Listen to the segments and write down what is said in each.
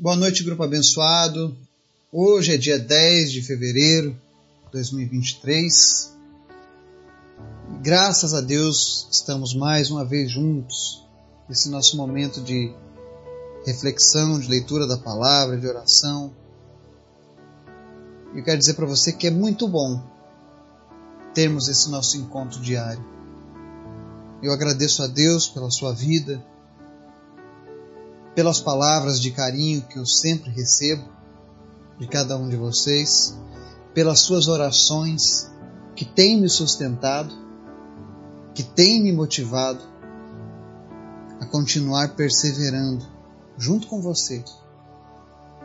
Boa noite, grupo abençoado. Hoje é dia 10 de fevereiro de 2023. Graças a Deus estamos mais uma vez juntos nesse nosso momento de reflexão, de leitura da palavra, de oração. Eu quero dizer para você que é muito bom termos esse nosso encontro diário. Eu agradeço a Deus pela sua vida, pelas palavras de carinho que eu sempre recebo de cada um de vocês, pelas suas orações que têm me sustentado, que têm me motivado a continuar perseverando junto com você,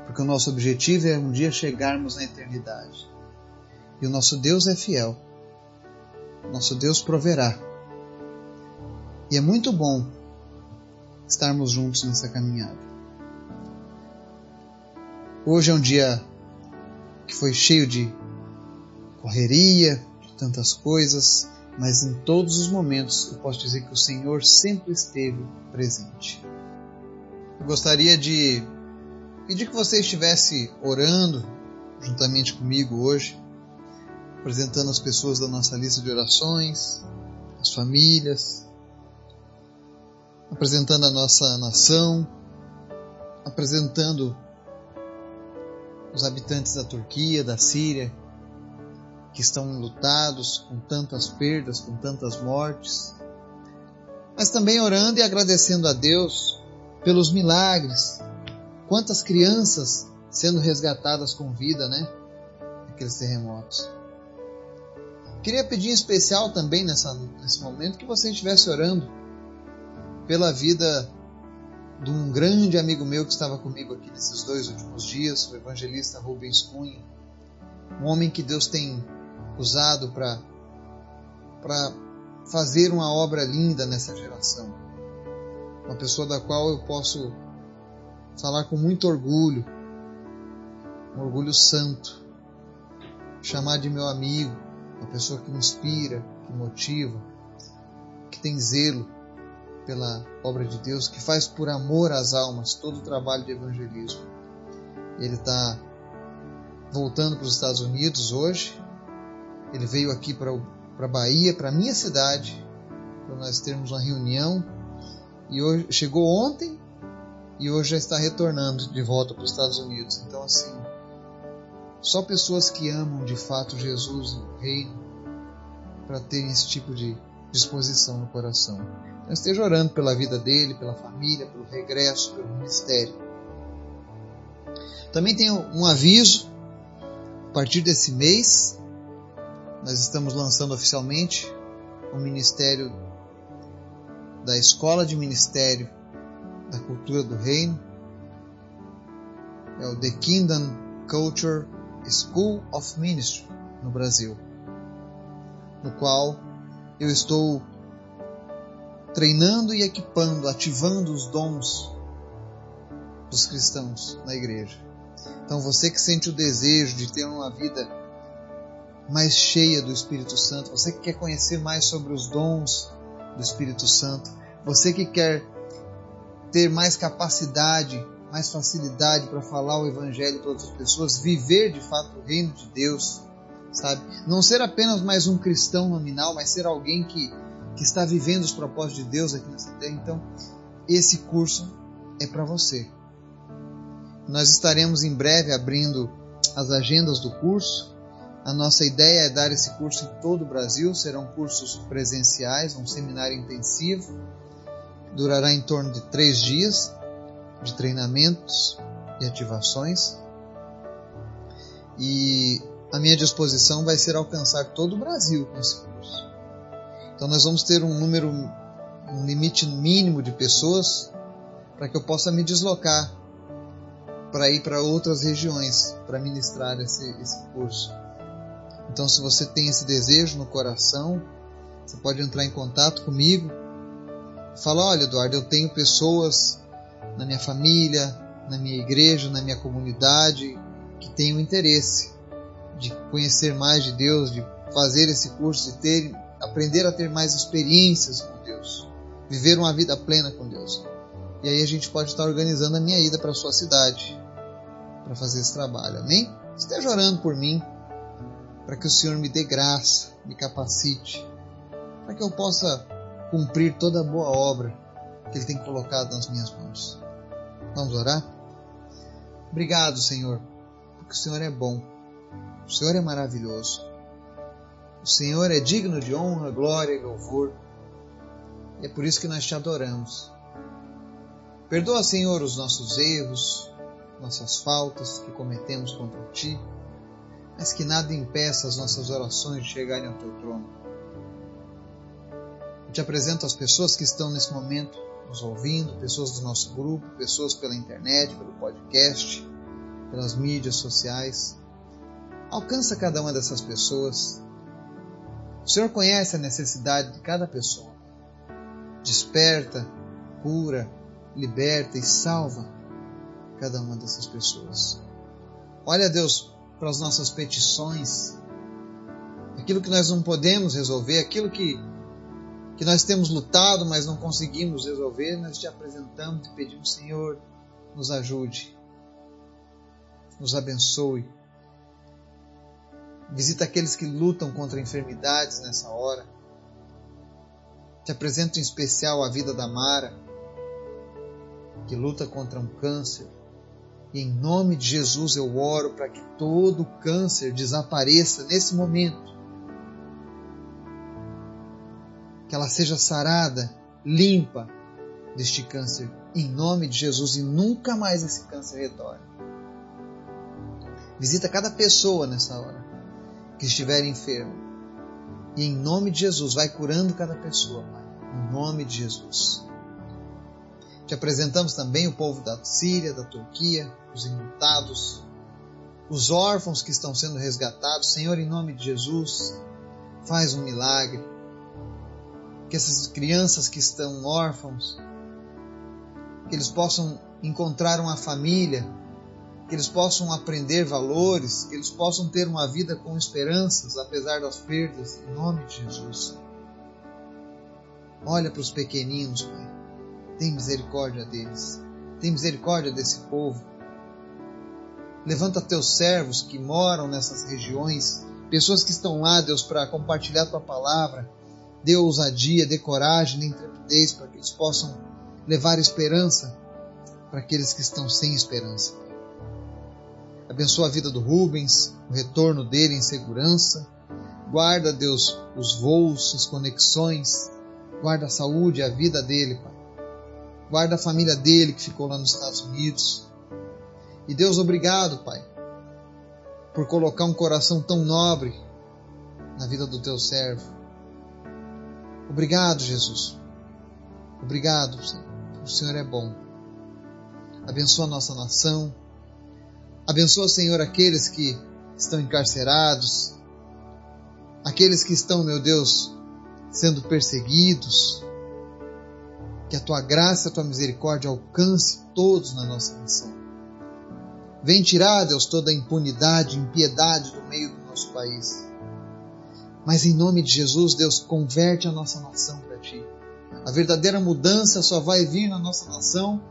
porque o nosso objetivo é um dia chegarmos na eternidade. E o nosso Deus é fiel. Nosso Deus proverá. E é muito bom estarmos juntos nessa caminhada. Hoje é um dia que foi cheio de correria, de tantas coisas, mas em todos os momentos eu posso dizer que o Senhor sempre esteve presente. Eu gostaria de pedir que você estivesse orando juntamente comigo hoje, apresentando as pessoas da nossa lista de orações, as famílias, apresentando a nossa nação, apresentando os habitantes da Turquia, da Síria, que estão lutados com tantas perdas, com tantas mortes, mas também orando e agradecendo a Deus pelos milagres. Quantas crianças sendo resgatadas com vida, né? Aqueles terremotos. Queria pedir em especial também nessa, nesse momento que você estivesse orando pela vida de um grande amigo meu que estava comigo aqui nesses dois últimos dias, o evangelista Rubens Cunha, um homem que Deus tem usado para para fazer uma obra linda nessa geração. Uma pessoa da qual eu posso falar com muito orgulho, um orgulho santo, chamar de meu amigo, uma pessoa que me inspira, que motiva, que tem zelo pela obra de Deus, que faz por amor às almas todo o trabalho de evangelismo. Ele está voltando para os Estados Unidos hoje. Ele veio aqui para a Bahia, para a minha cidade, para nós termos uma reunião. E hoje chegou ontem e hoje já está retornando de volta para os Estados Unidos. Então, assim, só pessoas que amam de fato Jesus e o Reino para terem esse tipo de disposição no coração. Então esteja orando pela vida dele, pela família, pelo regresso, pelo ministério. Também tenho um aviso. A partir desse mês, nós estamos lançando oficialmente o Ministério da Escola de Ministério da Cultura do Reino. É o The Kingdom Culture School of Ministry no Brasil, no qual eu estou treinando e equipando, ativando os dons dos cristãos na igreja. Então você que sente o desejo de ter uma vida mais cheia do Espírito Santo, você que quer conhecer mais sobre os dons do Espírito Santo, você que quer ter mais capacidade, mais facilidade para falar o Evangelho para outras pessoas, viver de fato o reino de Deus, sabe? Não ser apenas mais um cristão nominal, mas ser alguém que que está vivendo os propósitos de Deus aqui nessa terra. Então, esse curso é para você. Nós estaremos em breve abrindo as agendas do curso. A nossa ideia é dar esse curso em todo o Brasil. Serão cursos presenciais, um seminário intensivo. Durará em torno de três dias de treinamentos e ativações. E a minha disposição vai ser alcançar todo o Brasil com esse curso. Então nós vamos ter um número, um limite mínimo de pessoas para que eu possa me deslocar para ir para outras regiões para ministrar esse, esse curso. Então, se você tem esse desejo no coração, você pode entrar em contato comigo. Fala, olha, Eduardo, eu tenho pessoas na minha família, na minha igreja, na minha comunidade que têm o interesse de conhecer mais de Deus, de fazer esse curso, de ter aprender a ter mais experiências com Deus, viver uma vida plena com Deus. E aí a gente pode estar organizando a minha ida para a sua cidade para fazer esse trabalho. Amém? Esteja orando por mim para que o Senhor me dê graça, me capacite, para que eu possa cumprir toda a boa obra que Ele tem colocado nas minhas mãos. Vamos orar? Obrigado, Senhor, porque o Senhor é bom, o Senhor é maravilhoso, o Senhor é digno de honra, glória e louvor, é por isso que nós te adoramos. Perdoa, Senhor, os nossos erros, nossas faltas que cometemos contra ti, mas que nada impeça as nossas orações de chegarem ao teu trono. Eu te apresento as pessoas que estão nesse momento nos ouvindo, pessoas do nosso grupo, pessoas pela internet, pelo podcast, pelas mídias sociais. Alcança cada uma dessas pessoas. O Senhor conhece a necessidade de cada pessoa. Desperta, cura, liberta e salva cada uma dessas pessoas. Olha, Deus, para as nossas petições, aquilo que nós não podemos resolver, aquilo que, que nós temos lutado, mas não conseguimos resolver, nós te apresentamos e pedimos, Senhor, nos ajude, nos abençoe. Visita aqueles que lutam contra enfermidades nessa hora. Te apresento em especial a vida da Mara, que luta contra um câncer. E em nome de Jesus eu oro para que todo câncer desapareça nesse momento. Que ela seja sarada, limpa deste câncer, em nome de Jesus, e nunca mais esse câncer retorne. Visita cada pessoa nessa hora que estiver enferma. E em nome de Jesus, vai curando cada pessoa, Pai. Em nome de Jesus. Te apresentamos também o povo da Síria, da Turquia, os enlutados, os órfãos que estão sendo resgatados. Senhor, em nome de Jesus, faz um milagre. Que essas crianças que estão órfãos, que eles possam encontrar uma família, que eles possam aprender valores, que eles possam ter uma vida com esperanças, apesar das perdas, em nome de Jesus. Olha para os pequeninos, Pai. Tem misericórdia deles. Tem misericórdia desse povo. Levanta teus servos que moram nessas regiões, pessoas que estão lá, Deus, para compartilhar tua palavra. Dê ousadia, dê coragem, dê intrepidez para que eles possam levar esperança para aqueles que estão sem esperança. Abençoa a vida do Rubens, o retorno dele em segurança. Guarda, Deus, os voos, as conexões. Guarda a saúde, a vida dele, Pai. Guarda a família dele que ficou lá nos Estados Unidos. E Deus, obrigado, Pai, por colocar um coração tão nobre na vida do teu servo. Obrigado, Jesus. Obrigado, Senhor. O Senhor é bom. Abençoa a nossa nação. Abençoa, Senhor, aqueles que estão encarcerados, aqueles que estão, meu Deus, sendo perseguidos. Que a tua graça, a tua misericórdia alcance todos na nossa nação. Vem tirar, Deus, toda a impunidade, impiedade do meio do nosso país. Mas em nome de Jesus, Deus, converte a nossa nação para ti. A verdadeira mudança só vai vir na nossa nação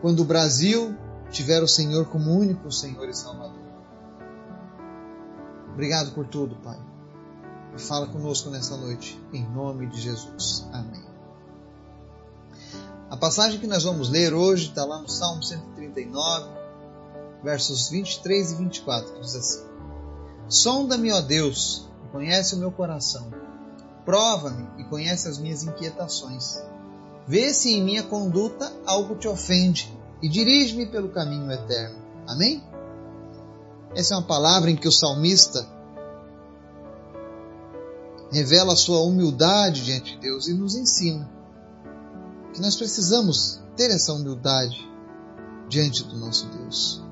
quando o Brasil tiver o Senhor como único Senhor e Salvador. Obrigado por tudo, Pai. E fala conosco nessa noite, em nome de Jesus. Amém. A passagem que nós vamos ler hoje está lá no Salmo 139, versos 23 e 24, que diz assim: Sonda-me, ó Deus, e conhece o meu coração. Prova-me e conhece as minhas inquietações. Vê se em minha conduta algo te ofende e dirige-me pelo caminho eterno. Amém? Essa é uma palavra em que o salmista revela a sua humildade diante de Deus e nos ensina que nós precisamos ter essa humildade diante do nosso Deus.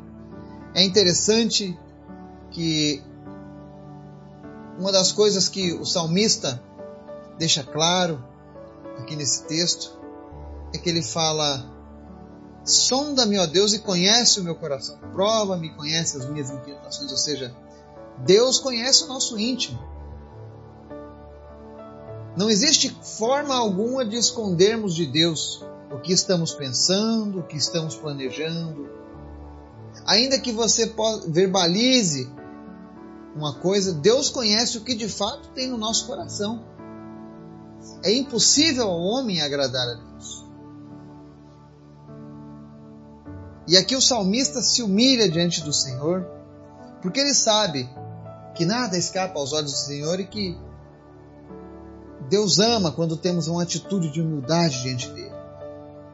É interessante que uma das coisas que o salmista deixa claro aqui nesse texto é que ele fala: Sonda-me, ó Deus, e conhece o meu coração. Prova-me, conhece as minhas inquietações. Ou seja, Deus conhece o nosso íntimo. Não existe forma alguma de escondermos de Deus o que estamos pensando, o que estamos planejando. Ainda que você verbalize uma coisa, Deus conhece o que de fato tem no nosso coração. É impossível ao homem agradar a Deus. E aqui o salmista se humilha diante do Senhor, porque ele sabe que nada escapa aos olhos do Senhor e que Deus ama quando temos uma atitude de humildade diante dele.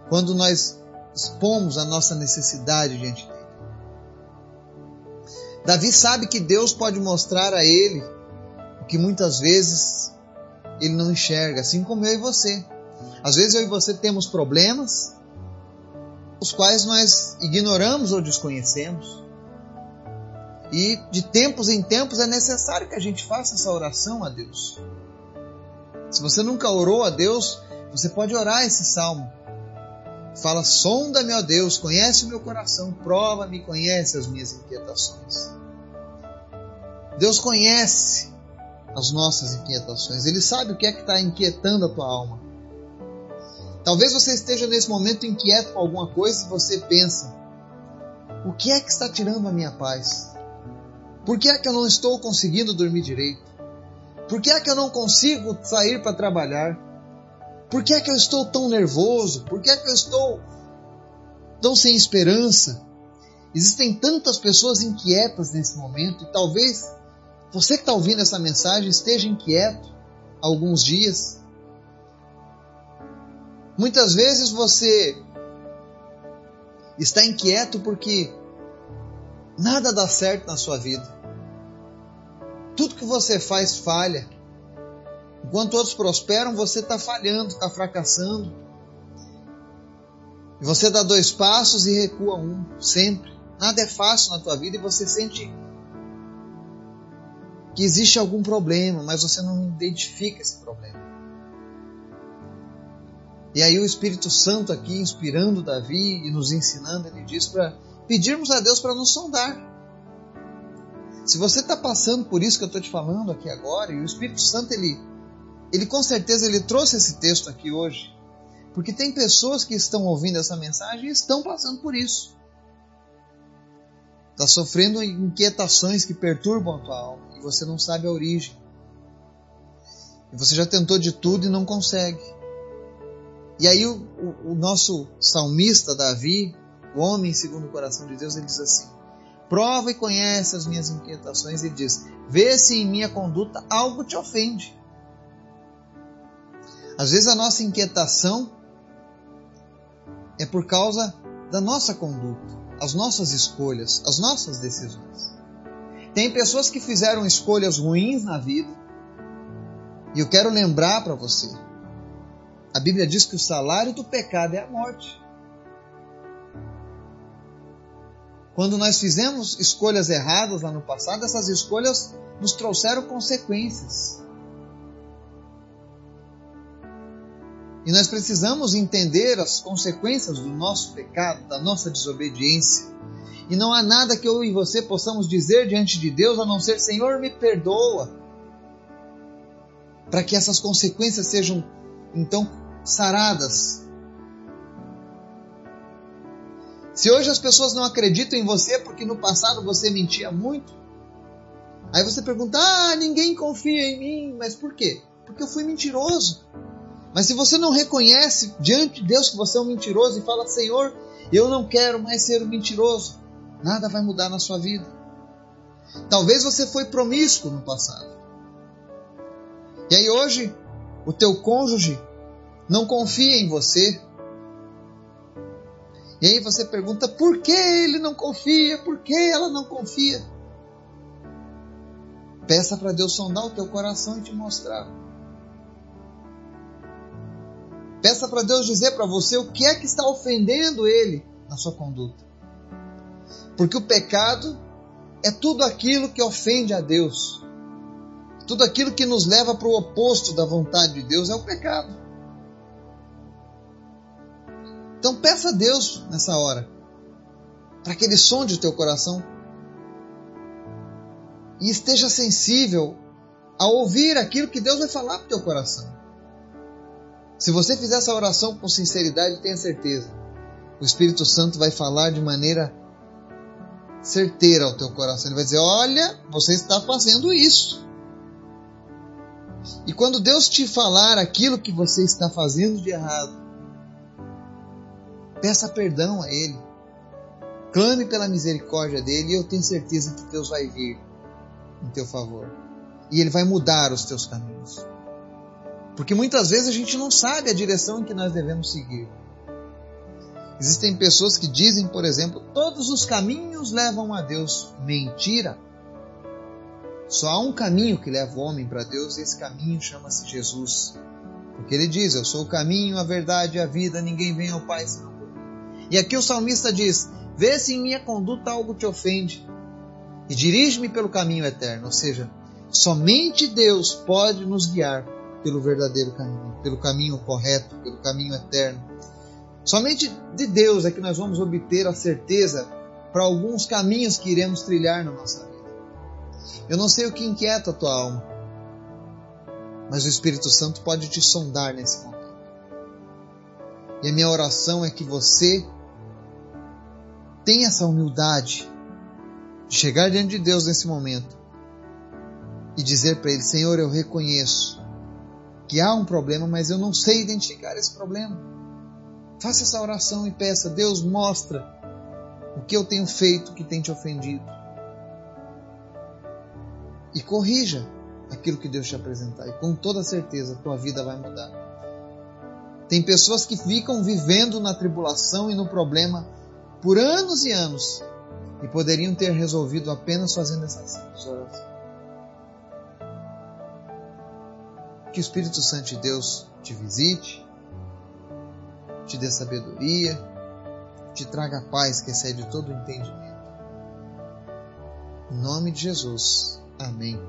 Quando nós expomos a nossa necessidade diante dele. Davi sabe que Deus pode mostrar a ele o que muitas vezes ele não enxerga, assim como eu e você. Às vezes eu e você temos problemas, os quais nós ignoramos ou desconhecemos. E de tempos em tempos é necessário que a gente faça essa oração a Deus. Se você nunca orou a Deus, você pode orar esse salmo. Fala: sonda-me, ó Deus, conhece o meu coração, prova-me, conhece as minhas inquietações. Deus conhece as nossas inquietações, Ele sabe o que é que está inquietando a tua alma. Talvez você esteja nesse momento inquieto com alguma coisa e você pensa: o que é que está tirando a minha paz? Por que é que eu não estou conseguindo dormir direito? Por que é que eu não consigo sair para trabalhar? Por que é que eu estou tão nervoso? Por que é que eu estou tão sem esperança? Existem tantas pessoas inquietas nesse momento e talvez você que está ouvindo essa mensagem esteja inquieto alguns dias. Muitas vezes você está inquieto porque nada dá certo na sua vida. Tudo que você faz falha. Enquanto outros prosperam, você está falhando, está fracassando. E você dá dois passos e recua um, sempre. Nada é fácil na tua vida e você sente que existe algum problema, mas você não identifica esse problema. E aí o Espírito Santo aqui inspirando Davi e nos ensinando, ele diz para pedirmos a Deus para nos sondar. Se você está passando por isso que eu estou te falando aqui agora, e o Espírito Santo ele, ele com certeza ele trouxe esse texto aqui hoje, porque tem pessoas que estão ouvindo essa mensagem e estão passando por isso. Está sofrendo inquietações que perturbam a tua alma e você não sabe a origem. E você já tentou de tudo e não consegue. E aí o, o, o nosso salmista Davi, o homem segundo o coração de Deus, ele diz assim: prova e conhece as minhas inquietações, e diz: vê se em minha conduta algo te ofende. Às vezes a nossa inquietação é por causa da nossa conduta, as nossas escolhas, as nossas decisões. Tem pessoas que fizeram escolhas ruins na vida, e eu quero lembrar para você a Bíblia diz que o salário do pecado é a morte. Quando nós fizemos escolhas erradas lá no passado, essas escolhas nos trouxeram consequências. E nós precisamos entender as consequências do nosso pecado, da nossa desobediência. E não há nada que eu e você possamos dizer diante de Deus a não ser: Senhor, me perdoa. Para que essas consequências sejam então saradas. Se hoje as pessoas não acreditam em você porque no passado você mentia muito, aí você pergunta: ah, ninguém confia em mim, mas por quê? Porque eu fui mentiroso. Mas se você não reconhece diante de Deus que você é um mentiroso e fala: Senhor, eu não quero mais ser um mentiroso, nada vai mudar na sua vida. Talvez você foi promíscuo no passado. E aí hoje o teu cônjuge não confia em você. E aí você pergunta por que ele não confia, por que ela não confia. Peça para Deus sondar o teu coração e te mostrar. Peça para Deus dizer para você o que é que está ofendendo ele na sua conduta. Porque o pecado é tudo aquilo que ofende a Deus. Tudo aquilo que nos leva para o oposto da vontade de Deus é o pecado. Então peça a Deus nessa hora, para que Ele sonde o teu coração e esteja sensível a ouvir aquilo que Deus vai falar para o teu coração. Se você fizer essa oração com sinceridade, tenha certeza, o Espírito Santo vai falar de maneira certeira ao teu coração. Ele vai dizer: Olha, você está fazendo isso. E quando Deus te falar aquilo que você está fazendo de errado, peça perdão a Ele. Clame pela misericórdia dele e eu tenho certeza que Deus vai vir em teu favor. E Ele vai mudar os teus caminhos. Porque muitas vezes a gente não sabe a direção em que nós devemos seguir. Existem pessoas que dizem, por exemplo, todos os caminhos levam a Deus. Mentira! Só há um caminho que leva o homem para Deus e esse caminho chama-se Jesus. Porque ele diz: Eu sou o caminho, a verdade e a vida, ninguém vem ao Pai senão. E aqui o salmista diz: Vê se em minha conduta algo te ofende e dirige-me pelo caminho eterno. Ou seja, somente Deus pode nos guiar pelo verdadeiro caminho, pelo caminho correto, pelo caminho eterno. Somente de Deus é que nós vamos obter a certeza para alguns caminhos que iremos trilhar na nossa vida. Eu não sei o que inquieta a tua alma, mas o Espírito Santo pode te sondar nesse momento. E a minha oração é que você tenha essa humildade de chegar diante de Deus nesse momento e dizer para Ele: Senhor, eu reconheço que há um problema, mas eu não sei identificar esse problema. Faça essa oração e peça: Deus, mostra o que eu tenho feito que tem te ofendido. E corrija aquilo que Deus te apresentar, e com toda certeza tua vida vai mudar. Tem pessoas que ficam vivendo na tribulação e no problema por anos e anos e poderiam ter resolvido apenas fazendo essa oração. Que o Espírito Santo de Deus te visite, te dê sabedoria, te traga paz que excede todo o entendimento. Em nome de Jesus. Amém.